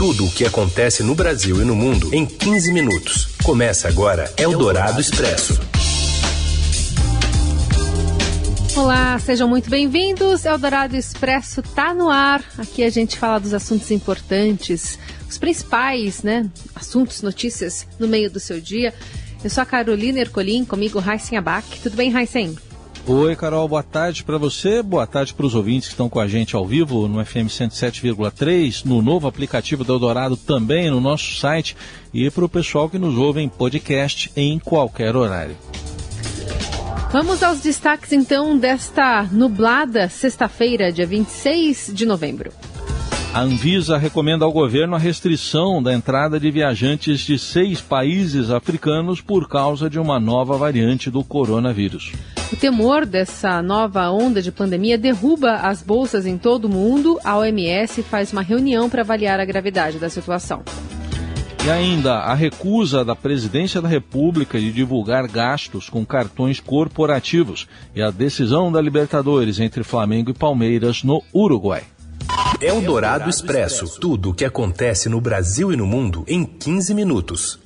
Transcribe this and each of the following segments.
Tudo o que acontece no Brasil e no mundo em 15 minutos. Começa agora Eldorado Expresso. Olá, sejam muito bem-vindos. Eldorado Expresso tá no ar. Aqui a gente fala dos assuntos importantes, os principais, né? Assuntos, notícias no meio do seu dia. Eu sou a Carolina Ercolim, comigo Raíssen Abac. Tudo bem, Raíssen? Oi, Carol, boa tarde para você, boa tarde para os ouvintes que estão com a gente ao vivo no FM 107,3, no novo aplicativo do Eldorado também, no nosso site e para o pessoal que nos ouve em podcast em qualquer horário. Vamos aos destaques então desta nublada sexta-feira, dia 26 de novembro. A Anvisa recomenda ao governo a restrição da entrada de viajantes de seis países africanos por causa de uma nova variante do coronavírus. O temor dessa nova onda de pandemia derruba as bolsas em todo o mundo. A OMS faz uma reunião para avaliar a gravidade da situação. E ainda a recusa da Presidência da República de divulgar gastos com cartões corporativos e a decisão da Libertadores entre Flamengo e Palmeiras no Uruguai. O Dourado Expresso. Tudo o que acontece no Brasil e no mundo em 15 minutos.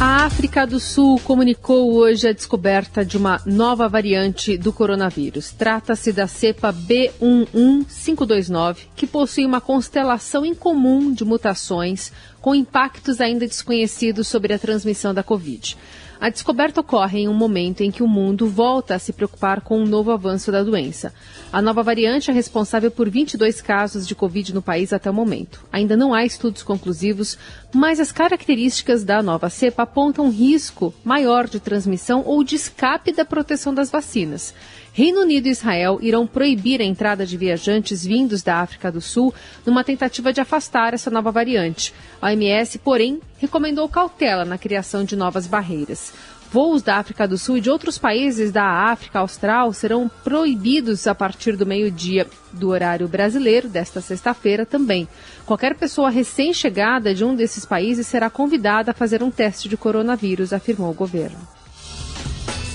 A África do Sul comunicou hoje a descoberta de uma nova variante do coronavírus. Trata-se da cepa B11529, que possui uma constelação incomum de mutações com impactos ainda desconhecidos sobre a transmissão da Covid. A descoberta ocorre em um momento em que o mundo volta a se preocupar com um novo avanço da doença. A nova variante é responsável por 22 casos de Covid no país até o momento. Ainda não há estudos conclusivos, mas as características da nova cepa apontam risco maior de transmissão ou de escape da proteção das vacinas. Reino Unido e Israel irão proibir a entrada de viajantes vindos da África do Sul numa tentativa de afastar essa nova variante. A OMS, porém, recomendou cautela na criação de novas barreiras. Voos da África do Sul e de outros países da África Austral serão proibidos a partir do meio-dia do horário brasileiro desta sexta-feira também. Qualquer pessoa recém-chegada de um desses países será convidada a fazer um teste de coronavírus, afirmou o governo.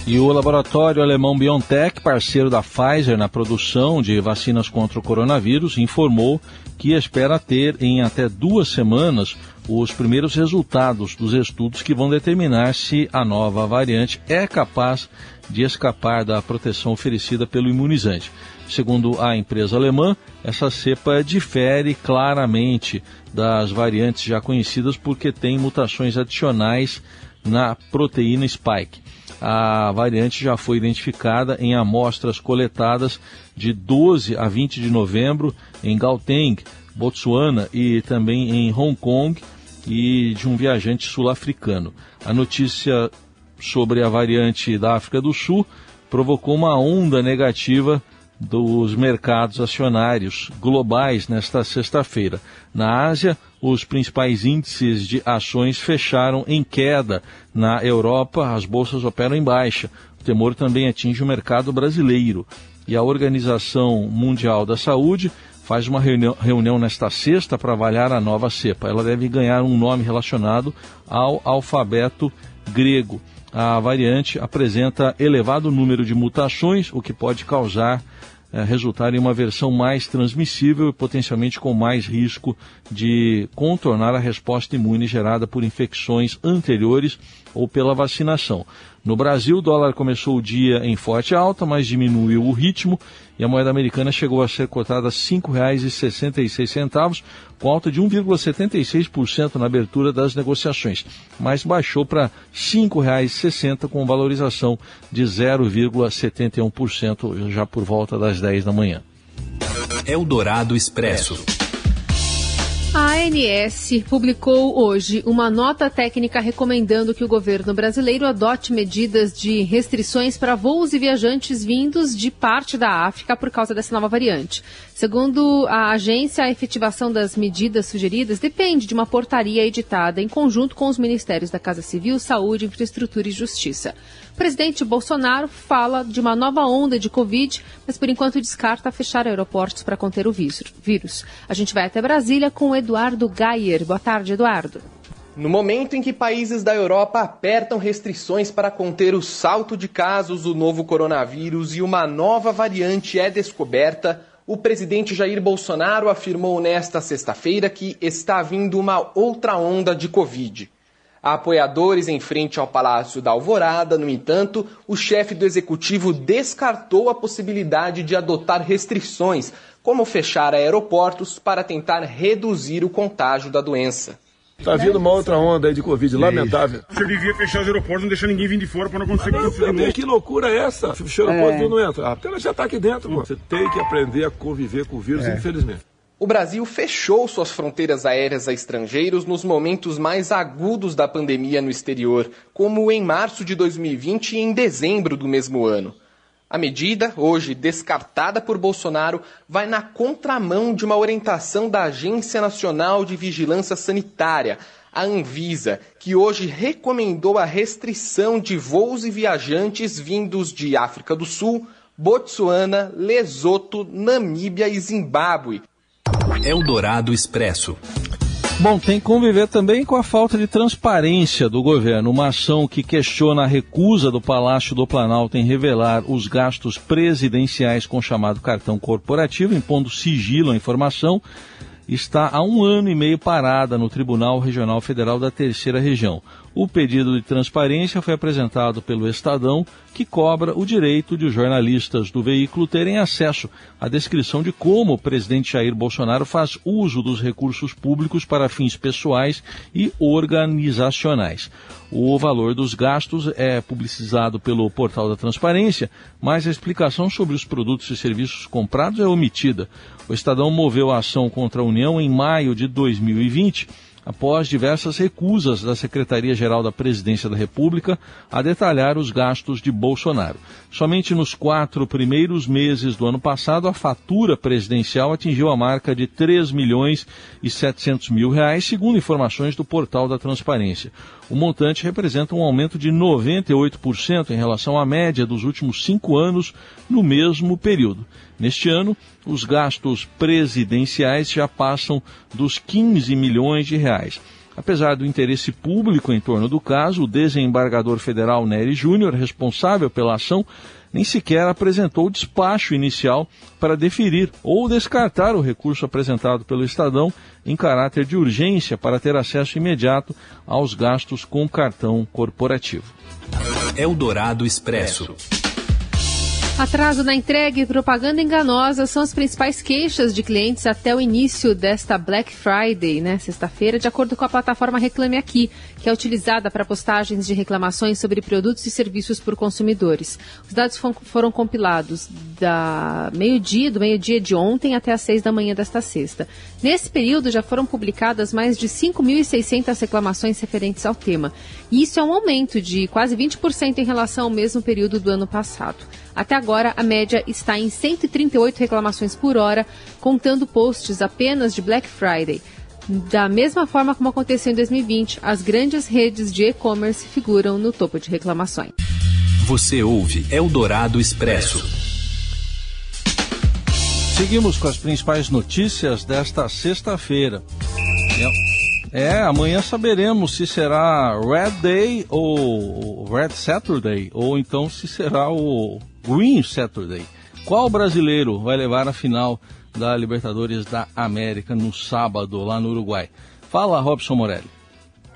E o laboratório alemão BioNTech, parceiro da Pfizer na produção de vacinas contra o coronavírus, informou que espera ter em até duas semanas os primeiros resultados dos estudos que vão determinar se a nova variante é capaz de escapar da proteção oferecida pelo imunizante. Segundo a empresa alemã, essa cepa difere claramente das variantes já conhecidas porque tem mutações adicionais na proteína spike a variante já foi identificada em amostras coletadas de 12 a 20 de novembro em Gauteng, Botsuana e também em Hong Kong e de um viajante sul-africano. A notícia sobre a variante da África do Sul provocou uma onda negativa dos mercados acionários globais nesta sexta-feira. Na Ásia, os principais índices de ações fecharam em queda. Na Europa, as bolsas operam em baixa. O temor também atinge o mercado brasileiro. E a Organização Mundial da Saúde faz uma reunião, reunião nesta sexta para avaliar a nova cepa. Ela deve ganhar um nome relacionado ao alfabeto grego. A variante apresenta elevado número de mutações, o que pode causar resultar em uma versão mais transmissível e potencialmente com mais risco de contornar a resposta imune gerada por infecções anteriores ou pela vacinação. No Brasil, o dólar começou o dia em forte alta, mas diminuiu o ritmo e a moeda americana chegou a ser cotada a R$ 5,66, com alta de 1,76% na abertura das negociações, mas baixou para R$ 5,60 com valorização de 0,71% já por volta das 10 da manhã. Eldorado Expresso. A ANS publicou hoje uma nota técnica recomendando que o governo brasileiro adote medidas de restrições para voos e viajantes vindos de parte da África por causa dessa nova variante. Segundo a agência, a efetivação das medidas sugeridas depende de uma portaria editada em conjunto com os ministérios da Casa Civil, Saúde, Infraestrutura e Justiça. O presidente Bolsonaro fala de uma nova onda de Covid, mas por enquanto descarta fechar aeroportos para conter o vírus. A gente vai até Brasília com o Eduardo Gayer. Boa tarde, Eduardo. No momento em que países da Europa apertam restrições para conter o salto de casos do novo coronavírus e uma nova variante é descoberta, o presidente Jair Bolsonaro afirmou nesta sexta-feira que está vindo uma outra onda de Covid. A apoiadores em frente ao Palácio da Alvorada, no entanto, o chefe do executivo descartou a possibilidade de adotar restrições, como fechar aeroportos para tentar reduzir o contágio da doença. Tá vindo uma outra onda aí de Covid, lamentável. Você devia fechar os aeroportos, não deixar ninguém vir de fora para não acontecer Mas, com meu, Que loucura é essa? Se o aeroporto é. não entra. A tela já está aqui dentro, pô. Você tem que aprender a conviver com o vírus, é. infelizmente. O Brasil fechou suas fronteiras aéreas a estrangeiros nos momentos mais agudos da pandemia no exterior, como em março de 2020 e em dezembro do mesmo ano. A medida, hoje descartada por Bolsonaro, vai na contramão de uma orientação da Agência Nacional de Vigilância Sanitária, a Anvisa, que hoje recomendou a restrição de voos e viajantes vindos de África do Sul, Botsuana, Lesoto, Namíbia e Zimbábue. Eldorado Expresso. Bom, tem que conviver também com a falta de transparência do governo. Uma ação que questiona a recusa do Palácio do Planalto em revelar os gastos presidenciais com o chamado cartão corporativo, impondo sigilo à informação, está há um ano e meio parada no Tribunal Regional Federal da Terceira Região. O pedido de transparência foi apresentado pelo Estadão, que cobra o direito de jornalistas do veículo terem acesso à descrição de como o presidente Jair Bolsonaro faz uso dos recursos públicos para fins pessoais e organizacionais. O valor dos gastos é publicizado pelo portal da transparência, mas a explicação sobre os produtos e serviços comprados é omitida. O Estadão moveu a ação contra a União em maio de 2020 após diversas recusas da Secretaria-Geral da Presidência da República a detalhar os gastos de Bolsonaro. Somente nos quatro primeiros meses do ano passado, a fatura presidencial atingiu a marca de 3 milhões e 700 mil reais, segundo informações do portal da Transparência. O montante representa um aumento de 98% em relação à média dos últimos cinco anos no mesmo período. Neste ano, os gastos presidenciais já passam dos 15 milhões de reais. Apesar do interesse público em torno do caso, o desembargador federal Nery Júnior, responsável pela ação, nem sequer apresentou o despacho inicial para deferir ou descartar o recurso apresentado pelo Estadão em caráter de urgência para ter acesso imediato aos gastos com cartão corporativo. Eldorado Expresso. Atraso na entrega e propaganda enganosa são as principais queixas de clientes até o início desta Black Friday, né, sexta-feira, de acordo com a plataforma Reclame Aqui, que é utilizada para postagens de reclamações sobre produtos e serviços por consumidores. Os dados foram compilados da meio-dia, do meio-dia de ontem até às seis da manhã desta sexta. Nesse período já foram publicadas mais de 5.600 reclamações referentes ao tema. E isso é um aumento de quase 20% em relação ao mesmo período do ano passado. Até agora, a média está em 138 reclamações por hora, contando posts apenas de Black Friday. Da mesma forma como aconteceu em 2020, as grandes redes de e-commerce figuram no topo de reclamações. Você ouve Eldorado Expresso. Seguimos com as principais notícias desta sexta-feira. É, amanhã saberemos se será Red Day ou Red Saturday, ou então se será o Green Saturday. Qual brasileiro vai levar a final da Libertadores da América no sábado lá no Uruguai? Fala, Robson Morelli.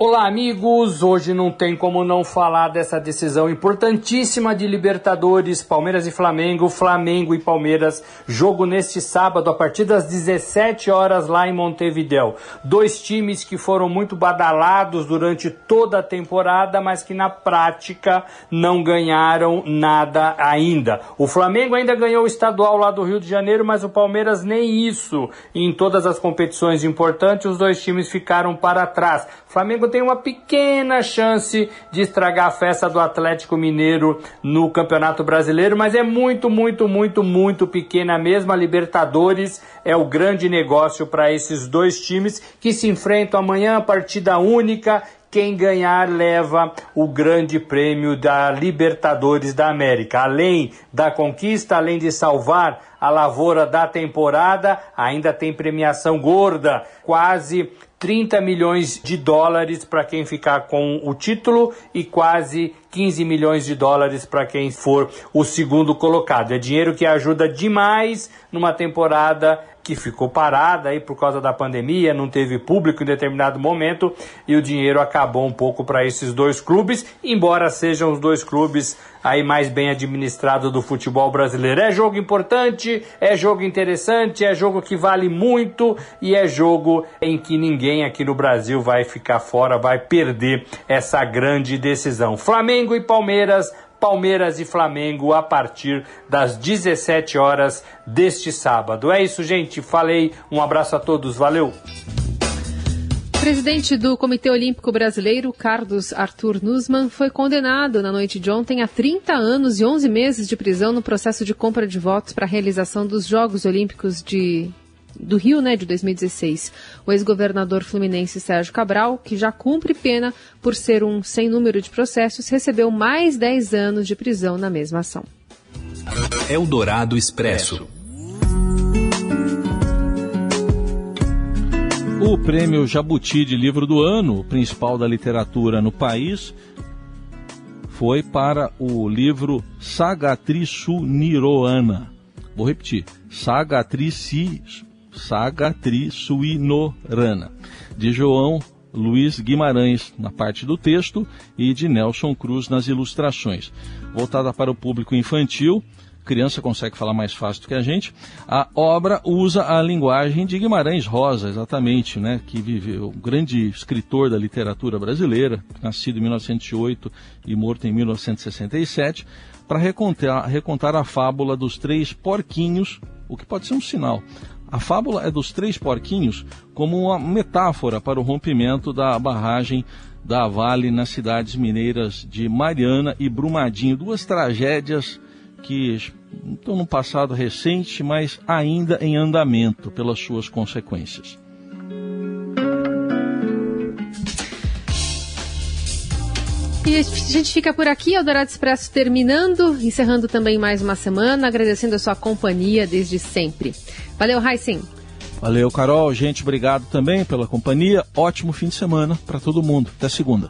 Olá, amigos! Hoje não tem como não falar dessa decisão importantíssima de Libertadores, Palmeiras e Flamengo, Flamengo e Palmeiras. Jogo neste sábado a partir das 17 horas lá em Montevidéu. Dois times que foram muito badalados durante toda a temporada, mas que na prática não ganharam nada ainda. O Flamengo ainda ganhou o estadual lá do Rio de Janeiro, mas o Palmeiras nem isso. Em todas as competições importantes, os dois times ficaram para trás. Flamengo tem uma pequena chance de estragar a festa do Atlético Mineiro no Campeonato Brasileiro, mas é muito, muito, muito, muito pequena mesmo. A Libertadores é o grande negócio para esses dois times que se enfrentam amanhã, partida única quem ganhar leva o grande prêmio da Libertadores da América. Além da conquista, além de salvar a lavoura da temporada, ainda tem premiação gorda, quase 30 milhões de dólares para quem ficar com o título e quase 15 milhões de dólares para quem for o segundo colocado. É dinheiro que ajuda demais numa temporada que ficou parada aí por causa da pandemia, não teve público em determinado momento e o dinheiro acabou um pouco para esses dois clubes, embora sejam os dois clubes aí mais bem administrados do futebol brasileiro. É jogo importante, é jogo interessante, é jogo que vale muito e é jogo em que ninguém aqui no Brasil vai ficar fora, vai perder essa grande decisão. Flamengo e Palmeiras Palmeiras e Flamengo a partir das 17 horas deste sábado. É isso, gente. Falei. Um abraço a todos. Valeu. Presidente do Comitê Olímpico Brasileiro, Carlos Arthur Nussmann, foi condenado na noite de ontem a 30 anos e 11 meses de prisão no processo de compra de votos para a realização dos Jogos Olímpicos de do Rio, né, de 2016. O ex-governador fluminense Sérgio Cabral, que já cumpre pena por ser um sem número de processos, recebeu mais 10 anos de prisão na mesma ação. Eldorado Expresso. O prêmio Jabuti de livro do ano, principal da literatura no país, foi para o livro Sagatrisu Niroana. Vou repetir. Sagatrici Saga Tri Suinorana, de João Luiz Guimarães na parte do texto e de Nelson Cruz nas ilustrações. Voltada para o público infantil, criança consegue falar mais fácil do que a gente. A obra usa a linguagem de Guimarães Rosa, exatamente, né, que viveu, um grande escritor da literatura brasileira, nascido em 1908 e morto em 1967, para recontar, recontar a fábula dos três porquinhos, o que pode ser um sinal. A fábula é dos três porquinhos como uma metáfora para o rompimento da barragem da Vale nas cidades mineiras de Mariana e Brumadinho, duas tragédias que estão no passado recente, mas ainda em andamento pelas suas consequências. E a gente fica por aqui, o Dourado Expresso terminando, encerrando também mais uma semana, agradecendo a sua companhia desde sempre. Valeu, Heisen. Valeu, Carol. Gente, obrigado também pela companhia. Ótimo fim de semana para todo mundo. Até segunda.